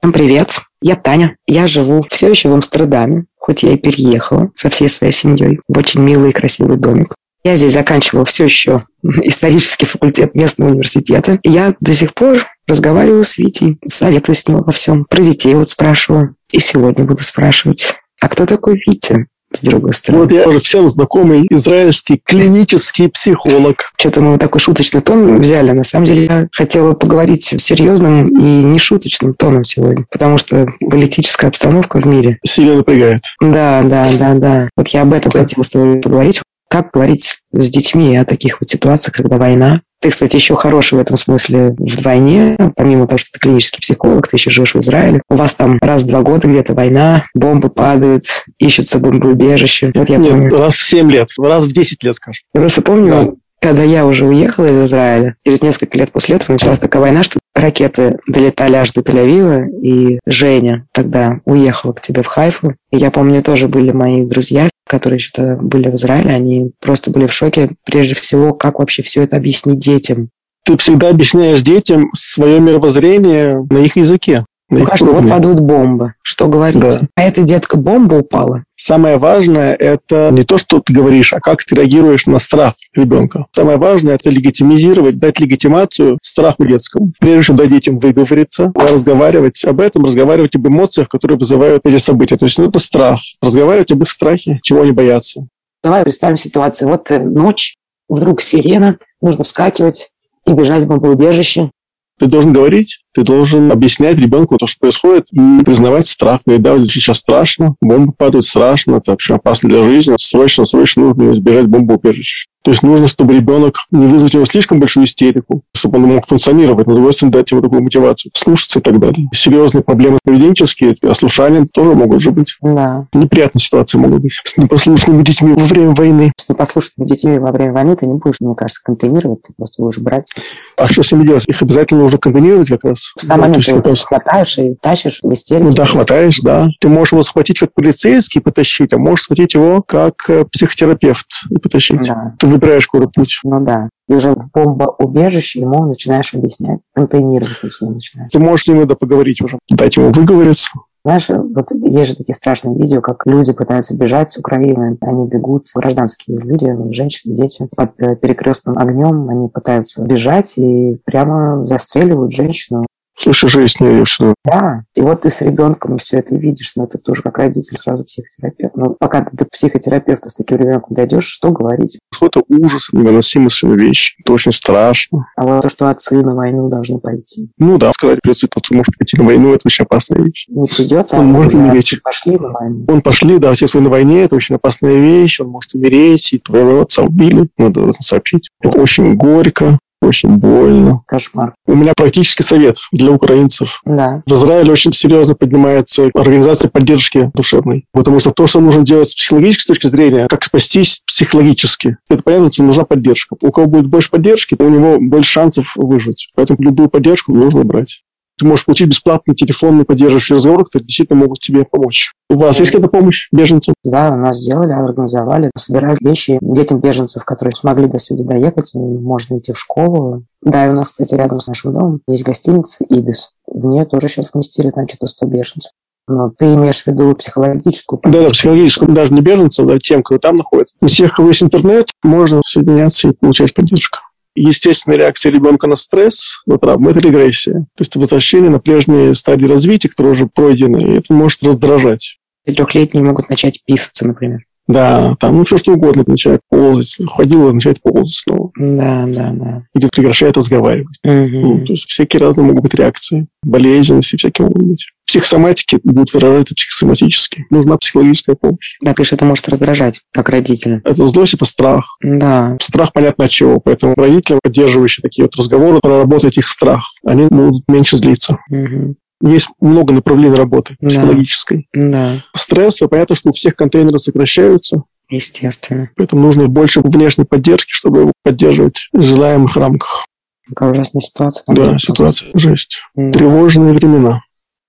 Всем привет, я Таня. Я живу все еще в Амстердаме, хоть я и переехала со всей своей семьей в очень милый и красивый домик. Я здесь заканчивала все еще исторический факультет местного университета. И я до сих пор разговариваю с Витей, советую с ним во всем. Про детей вот спрашиваю. И сегодня буду спрашивать. А кто такой Витя? С другой стороны. Вот я уже всем знакомый израильский клинический психолог. Что-то мы такой шуточный тон взяли. На самом деле я хотела поговорить серьезным и не шуточным тоном сегодня, потому что политическая обстановка в мире... Сильно напрягает. Да, да, да, да. Вот я об этом да. хотела с тобой поговорить. Как говорить с детьми о таких вот ситуациях, когда война, ты, кстати, еще хороший в этом смысле вдвойне. Помимо того, что ты клинический психолог, ты еще живешь в Израиле. У вас там раз в два года где-то война, бомбы падают, ищутся бомбоубежища. Вот я Нет, помню. раз в семь лет, раз в десять лет, скажем. Я просто помню, да. когда я уже уехала из Израиля, через несколько лет после этого началась такая война, что ракеты долетали аж до Тель-Авива, и Женя тогда уехала к тебе в Хайфу. И я помню, тоже были мои друзья, которые что-то были в Израиле, они просто были в шоке, прежде всего, как вообще все это объяснить детям. Ты всегда объясняешь детям свое мировоззрение на их языке. Конечно, вот падают бомбы. Что говорить? Да. А эта детка бомба упала. Самое важное – это не то, что ты говоришь, а как ты реагируешь на страх ребенка. Самое важное – это легитимизировать, дать легитимацию страху детскому. Прежде всего, дать детям выговориться, разговаривать об этом, разговаривать об эмоциях, которые вызывают эти события. То есть ну, это страх. Разговаривать об их страхе, чего они боятся. Давай представим ситуацию. Вот э, ночь, вдруг сирена, нужно вскакивать и бежать в бомбоубежище. Ты должен говорить, ты должен объяснять ребенку то, что происходит, и признавать страх. Говорить, да, сейчас страшно, бомбы падают, страшно, это вообще опасно для жизни. Срочно, срочно нужно избежать бомбоубежища. То есть нужно, чтобы ребенок не вызвать у него слишком большую истерику, чтобы он мог функционировать, но удовольствием дать ему такую мотивацию, слушаться и так далее. Серьезные проблемы поведенческие, ослушания тоже могут же быть. Да. Неприятные ситуации могут быть с непослушными детьми во время войны. С непослушными детьми во время войны ты не будешь, мне кажется, контейнировать, ты просто будешь брать. А что с ними делать? Их обязательно нужно контейнировать как раз. В самом да, ты есть, хватаешь и тащишь в истерике. Ну да, хватаешь, да. Ты можешь его схватить как полицейский и потащить, а можешь схватить его как э, психотерапевт и потащить. Да выбираешь какой путь. Ну да. И уже в бомбоубежище ему начинаешь объяснять, контейнировать начинаешь. Ты можешь с ним иногда поговорить уже, дать ему выговориться. Знаешь, вот есть же такие страшные видео, как люди пытаются бежать с Украины, они бегут, гражданские люди, женщины, дети, под э, перекрестным огнем, они пытаются бежать и прямо застреливают женщину. Слушай, жизнь не все. Да. И вот ты с ребенком все это видишь, но это тоже как родитель сразу психотерапевт. Но пока ты до психотерапевта с таким ребенком дойдешь, что говорить? Это ужас, невыносимые вещи. Это очень страшно. А вот то, что отцы на войну должны пойти. Ну да, сказать, придется отцу может пойти на войну, это очень опасная вещь. Не придется, он а может умереть. Пошли на войну. Он пошли, да, отец свой на войне, это очень опасная вещь, он может умереть, и твоего отца убили, надо сообщить. Это очень горько, очень больно. Кошмар. У меня практически совет для украинцев. Да. В Израиле очень серьезно поднимается организация поддержки душевной. Потому что то, что нужно делать с психологической точки зрения, как спастись психологически, это понятно, что нужна поддержка. У кого будет больше поддержки, то у него больше шансов выжить. Поэтому любую поддержку нужно брать ты можешь получить бесплатный телефонный поддерживающий разговор, которые действительно могут тебе помочь. У вас есть какая-то помощь беженцам? Да, у нас сделали, организовали, собирали вещи детям беженцев, которые смогли до сюда доехать, можно идти в школу. Да, и у нас, кстати, рядом с нашим домом есть гостиница «Ибис». В нее тоже сейчас вместили, там что-то 100 беженцев. Но ты имеешь в виду психологическую поддержку? Да, да, психологическую, даже не беженцев, да, тем, кто там находится. У всех, кого есть интернет, можно соединяться и получать поддержку естественная реакция ребенка на стресс, на травму, это регрессия. То есть возвращение на прежние стадии развития, которые уже пройдены, и это может раздражать. Трехлетние могут начать писаться, например. Да, там ну все что угодно начинает ползать. Ходила, начинает ползать снова. Да, да, да. Или прекращает разговаривать. Угу. Ну, то есть всякие разные могут быть реакции. Болезненности всякие могут быть. Психосоматики будут выражать это психосоматически. Нужна психологическая помощь. Да, конечно, это может раздражать, как родителя. Это злость, это страх. Да. Страх понятно от чего. Поэтому родители, поддерживающие такие вот разговоры, проработать их страх, они будут меньше злиться. Угу. Есть много направлений работы да. психологической. Да. Стресс, понятно, что у всех контейнеры сокращаются. Естественно. Поэтому нужно больше внешней поддержки, чтобы его поддерживать в желаемых рамках. Какая ужасная ситуация. Да, ситуация жесть. Да. Тревожные времена.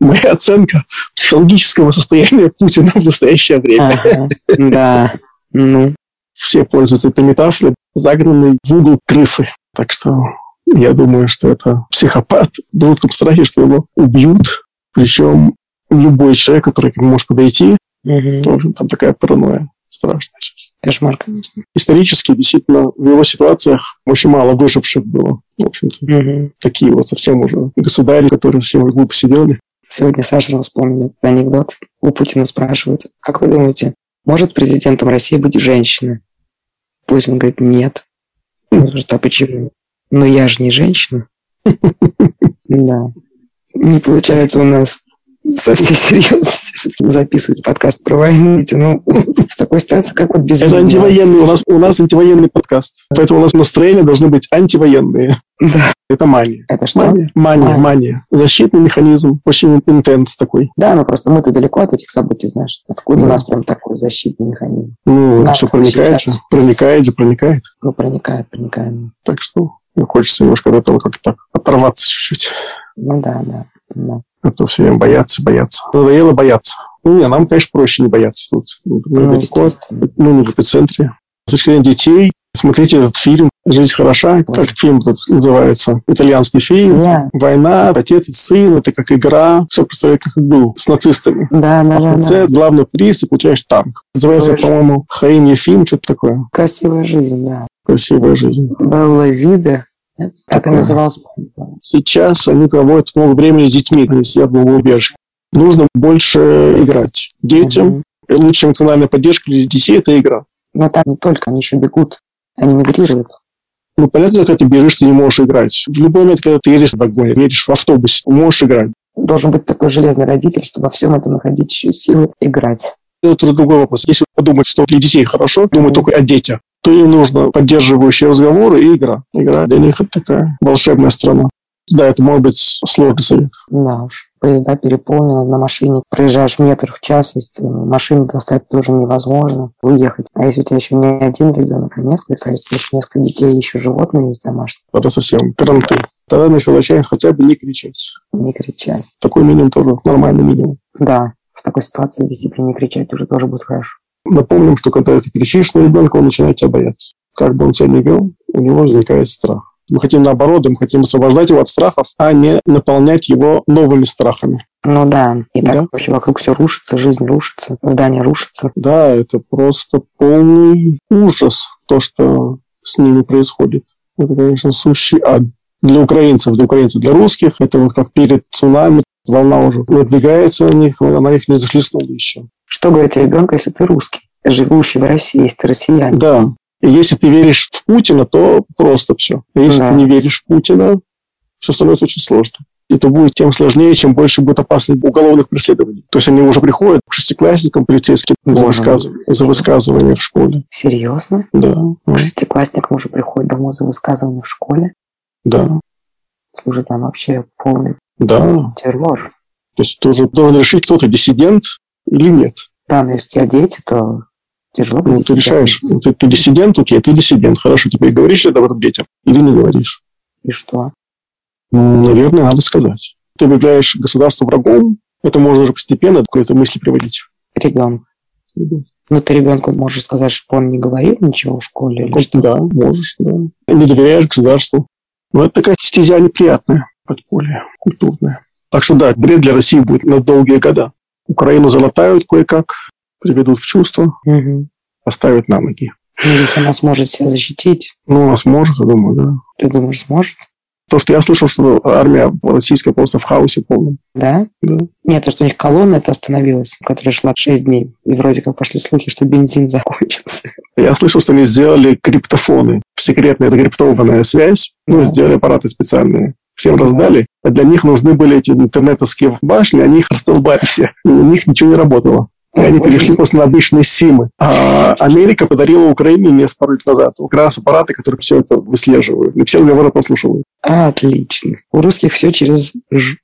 Моя оценка психологического состояния Путина в настоящее время. Ага. Да, ну. Все пользуются этой метафорой, загнанной в угол крысы. Так что я думаю, что это психопат в жутком страхе, что его убьют. Причем любой человек, который к нему может подойти, в общем, там такая паранойя страшная сейчас. Кошмар, конечно. Исторически, действительно, в его ситуациях очень мало выживших было. В общем-то, Мгм. такие вот совсем уже государи, которые совсем глупо сидели. Сегодня Саша вспомнил анекдот. У Путина спрашивают, как вы думаете, может президентом России быть женщина? Путин говорит, нет. Он говорит, а почему? Ну я же не женщина. Да. Не получается у нас со всей серьезности записывать подкаст про войну. Ведь, Ну, в такой ситуации, как вот без Это антивоенный, у нас, у нас антивоенный подкаст. Поэтому у нас настроения должны быть антивоенные. Да. Это мания. Это что? Мания, мания, Мания. мания. Защитный механизм, очень интенс такой. Да, но просто мы-то далеко от этих событий, знаешь. Откуда у Да. нас прям такой защитный механизм? Ну, это Да, все проникает же. Проникает же, проникает. Ну, проникает, проникает. Так что хочется немножко от этого как-то так оторваться чуть-чуть. Ну да, да. да. А то все время бояться, бояться. Надоело бояться. Ну, не, нам, конечно, проще не бояться тут. Ну, далеко, ну, не в эпицентре. С точки зрения детей, смотрите этот фильм «Жизнь хороша». Как фильм этот называется? Итальянский фильм. Да, Война, отец и сын, это как игра. Все представляет, как был с нацистами. да, да, А в да, конце да. главный приз, и получаешь танк. Называется, по-моему, Хаим Ефим, что-то такое. Красивая жизнь, да. Красивая жизнь. Белла Вида. Нет? Так и Такое. назывался. Сейчас они проводят много времени с детьми, они сидят в убежище. Нужно больше играть. Детям Мгм. лучшая эмоциональная поддержка для детей – это игра. Но там не только, они еще бегут. Они мигрируют. Ну, понятно, когда ты бежишь, ты не можешь играть. В любой момент, когда ты едешь в вагоне, едешь в автобусе, можешь играть. Должен быть такой железный родитель, чтобы во всем этом находить еще силы играть. Это уже другой вопрос. Если подумать, что для детей хорошо, думать Мгм. только о детях, то им нужно поддерживающие разговоры и игра. Игра для них это такая волшебная страна. Да, это может быть сложный совет. Да уж. Поезда переполнены на машине. Проезжаешь метр в час, если машину достать тоже невозможно. Выехать. А если у тебя еще не один ребенок, а несколько, если еще несколько детей, еще животные есть домашние, Тогда совсем карантин. Тогда на человек хотя бы не кричать. не кричать. Такой минимум тоже нормальный минимум. Да, в такой ситуации действительно не кричать уже тоже будет хорошо. Напомним, что когда ты кричишь на ребенка, он начинает тебя бояться. Как бы он себя не вел, у него возникает страх. Мы хотим наоборот, мы хотим освобождать его от страхов, а не наполнять его новыми страхами. Ну да, и так Да. вообще вокруг все рушится, жизнь рушится, здание рушится. Да, это просто полный ужас, то, что с ними происходит. Это, конечно, сущий ад. Для украинцев, для украинцев, для русских, это вот как перед цунами, волна уже надвигается на них, она их не захлестнула еще. Что говорить ребенку, если ты русский, живущий в России, если ты россиянин? Да. И если ты веришь в Путина, то просто все. Если Да. ты не веришь в Путина, все становится очень сложно. Это будет тем сложнее, чем больше будет опасных уголовных преследований. То есть они уже приходят к шестиклассникам полицейским за, Да. высказыв- за высказывание в школе. Серьезно? Да, К шестиклассникам уже приходит домой за высказывание в школе? да, Слушай, там вообще полный да. террор. То есть ты уже должен решить, кто ты, диссидент или нет. Да, но если у тебя дети, то тяжело Ну, ты решаешь, диссидентом. ты, ты диссидент, окей, ты диссидент, хорошо, теперь говоришь это об этом детям или не говоришь? И что? Ну, наверное, надо сказать. Ты объявляешь государство врагом, это можно уже постепенно к этой мысли приводить. Ребенок. Ну, ты ребенку можешь сказать, что он не говорит ничего в школе или что? да, можешь, да. Не доверяешь государству. Но это такая стезя неприятная, подполье, культурная. Так что да, бред для России будет на долгие года. Украину залатают кое-как, приведут в чувство, Мгм. поставят на ноги. Ну, если она сможет себя защитить, Ну, она сможет, я думаю, да. ты думаешь, сможет? То, что я слышал, что армия российская просто в хаосе полном. Да? Да. Нет, то, что у них колонна это остановилась, которая шла 6 дней. И вроде как пошли слухи, что бензин закончился. Я слышал, что они сделали криптофоны, секретная закриптованная связь. Ну, Да. сделали аппараты специальные. Всем Да. раздали. А для них нужны были эти интернетовские башни, они их раздолбали все. У них ничего не работало. И они перешли просто на обычные симы. А Америка подарила Украине несколько лет назад как раз аппараты, которые все это выслеживают. И все разговоры прослушивают. Отлично. У русских все через Ж.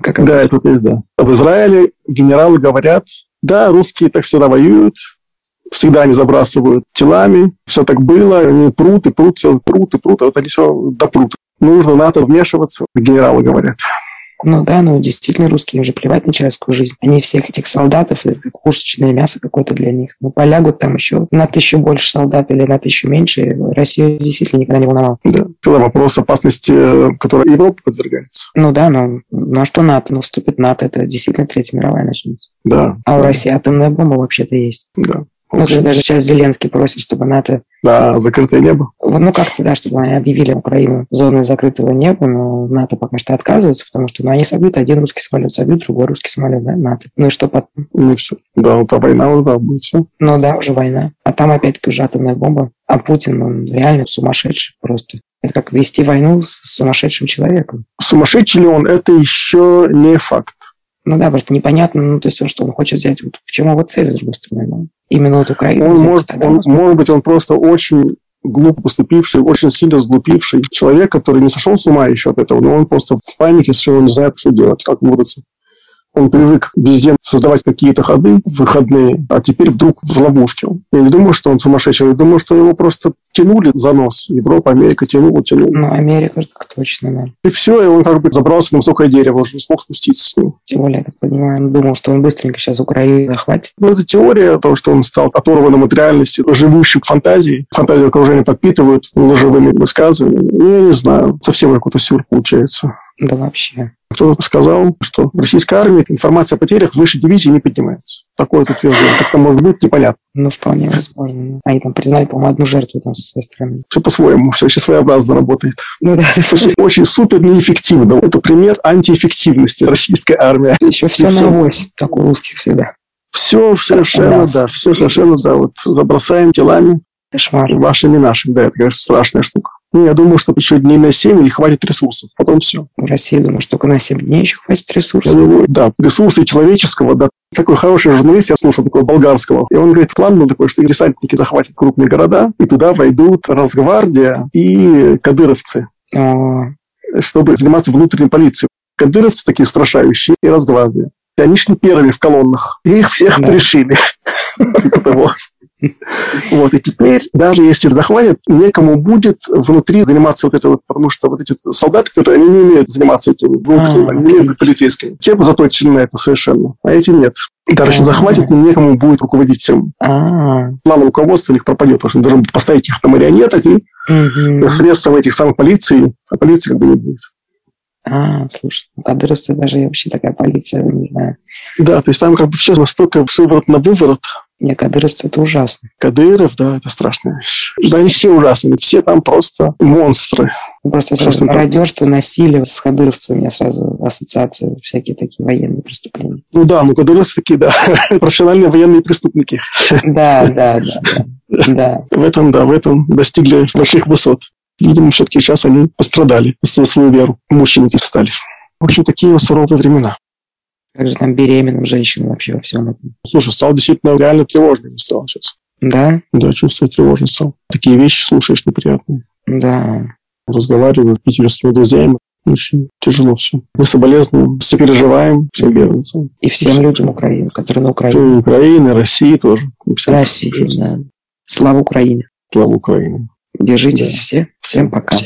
Как? Да, это есть, да. В Израиле генералы говорят, да, русские так всегда воюют, всегда они забрасывают телами, все так было, они прут и прут, все прут и прут, а вот они все допрут. Нужно НАТО вмешиваться, генералы говорят. Ну да, ну действительно русские им же плевать на человеческую жизнь. Они всех этих солдатов, это кушечное мясо какое-то для них. Ну полягут там еще на тысячу больше солдат или на тысячу меньше. Россию действительно никогда не волновал. Да. Тогда вопрос опасности, которой Европа подвергается. Ну да, но ну а что НАТО? Ну вступит НАТО, это действительно Третья мировая начнется. Да. А у России атомная бомба вообще-то есть. Да. Ну, есть даже сейчас Зеленский просит, чтобы НАТО... Да, закрытое небо. Ну, как-то, да, чтобы они объявили Украину зоной закрытого неба, но НАТО пока что отказывается, потому что ну, они собьют, один русский самолет собьют, другой русский самолет, да, НАТО. Ну и что потом? Ну и все. Да, вот а война уже да, будет все. Ну да, уже война. А там опять-таки уже атомная бомба. А Путин, он реально сумасшедший просто. Это как вести войну с сумасшедшим человеком. Сумасшедший ли он, это еще не факт. Ну да, просто непонятно, ну, то есть он что, он хочет взять, вот в чем его цель, с другой стороны, да? Именно вот Украину. Он взять, может, тогда он, может быть, он просто очень глупо поступивший, очень сильно сглупивший человек, который не сошел с ума еще от этого, но он просто в панике совершенно не знает, что делать, как выбраться. Он привык везде создавать какие-то ходы выходные, а теперь вдруг в ловушке. Я не думаю, что он сумасшедший, я думаю, что его просто тянули за нос. Европа, Америка тянула, тянула. Ну, Америка так точно, да. И все, и он как бы забрался на высокое дерево, уже не смог спуститься с ним. Тем более, я так понимаю, он думал, что он быстренько сейчас Украину захватит. Ну, это теория того, что он стал оторванным от реальности, живущим в фантазии. Фантазию окружения подпитывают ложевыми высказываниями. Ну, я не знаю, совсем какой-то сюр получается. Да вообще. Кто-то сказал, что в российской армии информация о потерях выше дивизии не поднимается. Такое вот утверждение. Как это может быть, непонятно. Ну, вполне возможно. Они там признали, по-моему, одну жертву там со своей стороны. Все по-своему, все очень своеобразно работает. Ну да, Очень, очень супер неэффективно. Это пример антиэффективности российской армии. еще все всё. на ось, как у русских всегда. Все совершенно, Раз. да, все совершенно, да, вот забросаем телами Кошмар. вашими нашими. Да, это, конечно, страшная штука. Ну, я думаю, что еще дней на 7 не хватит ресурсов. Потом все. В России, думаю, что только на 7 дней еще хватит ресурсов. Да, ресурсы человеческого, да. Такой хороший журналист, я слушал такого болгарского. И он говорит, план был такой, что десантники захватят крупные города, и туда войдут Росгвардия и кадыровцы, О, чтобы заниматься внутренней полицией. Кадыровцы такие устрашающие, и Росгвардия. И они шли первыми в колоннах. И их всех Да. пришили. Типа того. Вот, и теперь, даже если захватят, некому будет внутри заниматься вот это вот, потому что вот эти солдаты, которые, они не умеют заниматься этим внутренним, А, они не умеют быть полицейскими. Те заточены на это совершенно, а эти нет. Даже если А. захватят, некому будет руководить всем. а, План руководства у них пропадет, потому что должны поставить их на марионеток и мгм. средством этих самых полиции, а полиции как бы не будет. А, слушай, кадыровцы даже вообще такая полиция, не знаю. Да, то есть там как бы все настолько выворот на выворот. Не, кадыровцы это ужасно. Кадыров, да, это страшная вещь. Да, они все ужасные, все там просто монстры. Ну, Просто Что сразу с ним так? радежство, насилие с кадыровцами, у меня сразу ассоциации, всякие такие военные преступления. Ну да, ну кадыровцы такие, да, профессиональные военные преступники. Да, да, да, да. В этом, да, в этом достигли больших высот. Видимо, все-таки сейчас они пострадали за свою веру. Мученики стали. В общем, такие суровые времена. Как же там беременным женщинам вообще во всем этом? Слушай, стал действительно реально тревожным стал сейчас. Да, Да, чувствую, тревожно стал. Такие вещи слушаешь неприятные. да. Разговариваю с питерскими друзьями. Очень тяжело все. Мы соболезнуем, все переживаем, все беженцам. И всем людям Украины, которые на Украине. Всей Украины, России тоже. России, да. Слава Украине. Слава Украине. Держитесь Да. все. Всем пока.